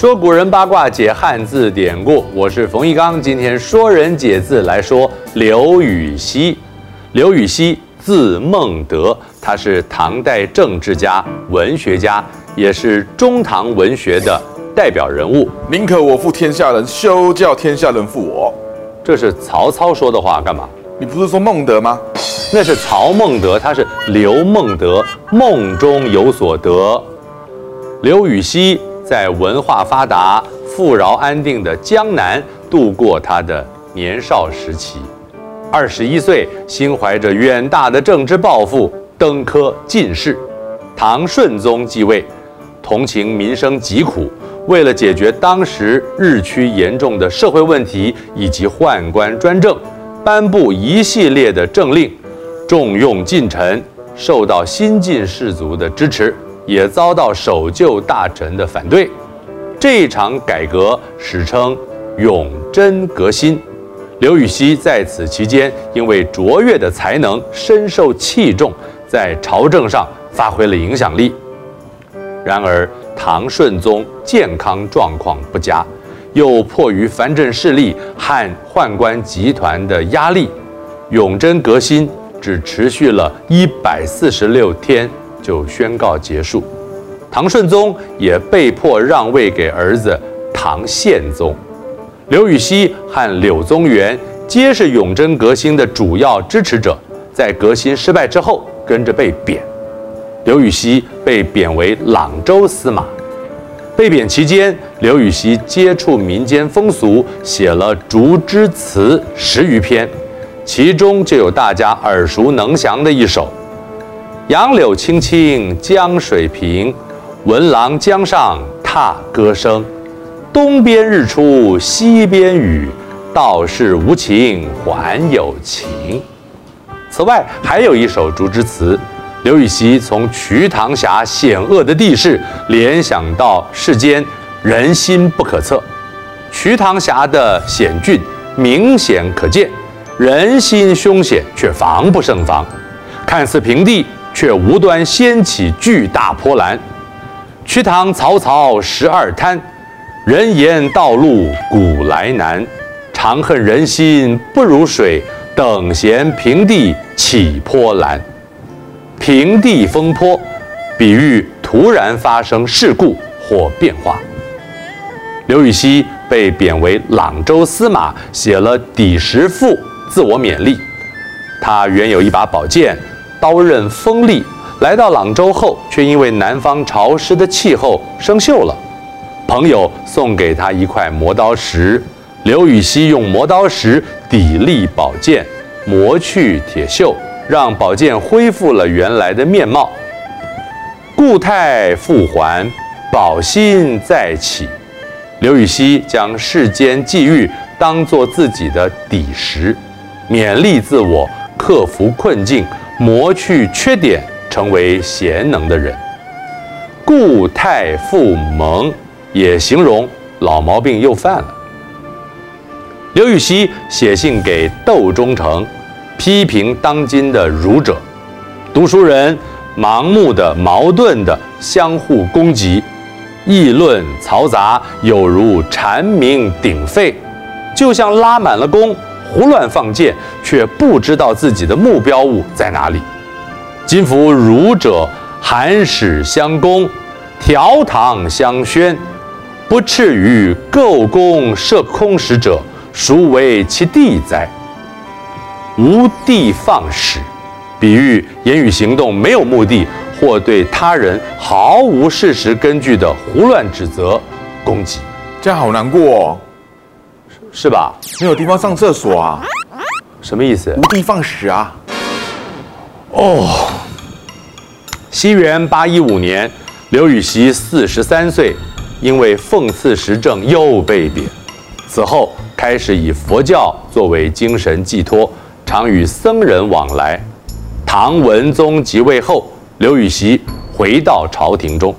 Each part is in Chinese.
说古人八卦，解汉字典故。我是冯一刚，今天说人解字来说刘禹锡。刘禹锡字孟德，他是唐代政治家、文学家，也是中唐文学的代表人物。宁可我负天下人，休叫天下人负我。这是曹操说的话，干嘛？你不是说孟德吗？那是曹孟德，他是刘孟德，梦中有所得。刘禹锡。在文化发达、富饶安定的江南度过他的年少时期。二十一岁，心怀着远大的政治抱负，登科进士。唐顺宗继位，同情民生疾苦，为了解决当时日趋严重的社会问题以及宦官专政，颁布一系列的政令，重用近臣，受到新进士族的支持。也遭到守旧大臣的反对，这一场改革史称永贞革新。刘禹锡在此期间，因为卓越的才能，深受器重，在朝政上发挥了影响力。然而，唐顺宗健康状况不佳，又迫于藩镇势力和宦官集团的压力，永贞革新只持续了一百四十六天。就宣告结束，唐顺宗也被迫让位给儿子唐宪宗。刘禹锡和柳宗元皆是永贞革新的主要支持者，在革新失败之后跟着被贬。刘禹锡被贬为朗州司马。被贬期间，刘禹锡接触民间风俗，写了《竹枝词》十余篇，其中就有大家耳熟能详的一首。杨柳青青江水平，闻郎江上踏歌声。东边日出西边雨，道是无晴还有晴。此外，还有一首竹枝词。刘禹锡从瞿塘峡险恶的地势联想到世间人心不可测，瞿塘峡的险峻明显可见，人心凶险却防不胜防，看似平地。却无端掀起巨大波澜。瞿塘嘈嘈十二滩，人言道路古来难。长恨人心不如水，等闲平地起波澜。平地风波，比喻突然发生事故或变化。刘禹锡被贬为朗州司马，写了《抵十赋》，自我勉励。他原有一把宝剑。刀刃锋利，来到朗州后，却因为南方潮湿的气候生锈了。朋友送给他一块磨刀石，刘禹锡用磨刀石砥砺宝剑，磨去铁锈，让宝剑恢复了原来的面貌。故态复还，宝心再起。刘禹锡将世间际遇当作自己的砥石，勉励自我，克服困境。磨去缺点，成为贤能的人。故态复萌，也形容老毛病又犯了。刘禹锡写信给窦忠诚，批评当今的儒者，读书人盲目的、矛盾的相互攻击，议论嘈杂，有如蝉鸣鼎沸，就像拉满了弓。胡乱放箭，却不知道自己的目标物在哪里。今夫儒者寒矢相攻，调堂相宣，不啻于构弓射空使者，孰为其地哉？无的放矢，比喻言语行动没有目的，或对他人毫无事实根据的胡乱指责、攻击，这样好难过哦。是吧？没有地方上厕所啊？什么意思？无地放矢啊！哦，西元八一五年，刘禹锡四十三岁，因为讽刺时政又被贬。此后开始以佛教作为精神寄托，常与僧人往来。唐文宗即位后，刘禹锡回到朝廷中。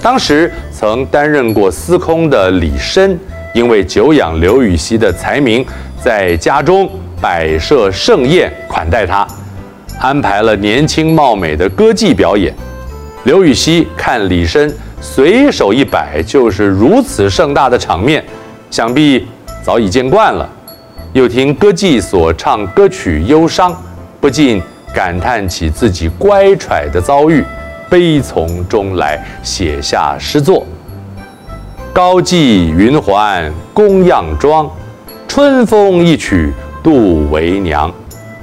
当时曾担任过司空的李绅。因为久仰刘禹锡的才名，在家中摆设盛宴款待他，安排了年轻貌美的歌妓表演。刘禹锡看李绅随手一摆就是如此盛大的场面，想必早已见惯了。又听歌妓所唱歌曲忧伤，不禁感叹起自己乖舛的遭遇，悲从中来，写下诗作：高髻云鬟宫样妆，春风一曲度为娘。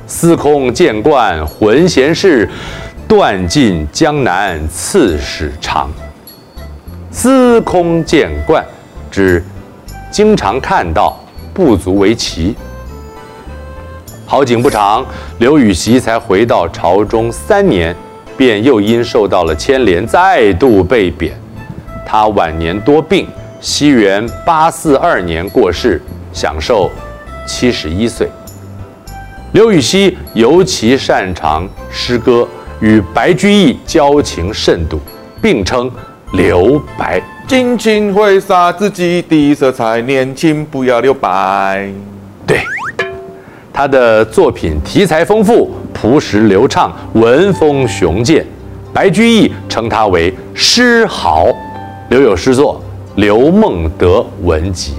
司空见惯浑闲事，断尽江南刺史肠。司空见惯，指经常看到。不足为奇。好景不长，刘禹锡才回到朝中三年，便又因受到了牵连，再度被贬。他晚年多病，西元八四二年过世，享寿七十一岁。刘禹锡尤其擅长诗歌，与白居易交情甚笃，并称留白。尽情挥洒自己的色彩，年轻不要留白。对，他的作品题材丰富，朴实流畅，文风雄健。白居易称他为诗豪，留有诗作《刘梦得文集》。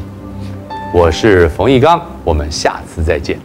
我是冯一刚，我们下次再见。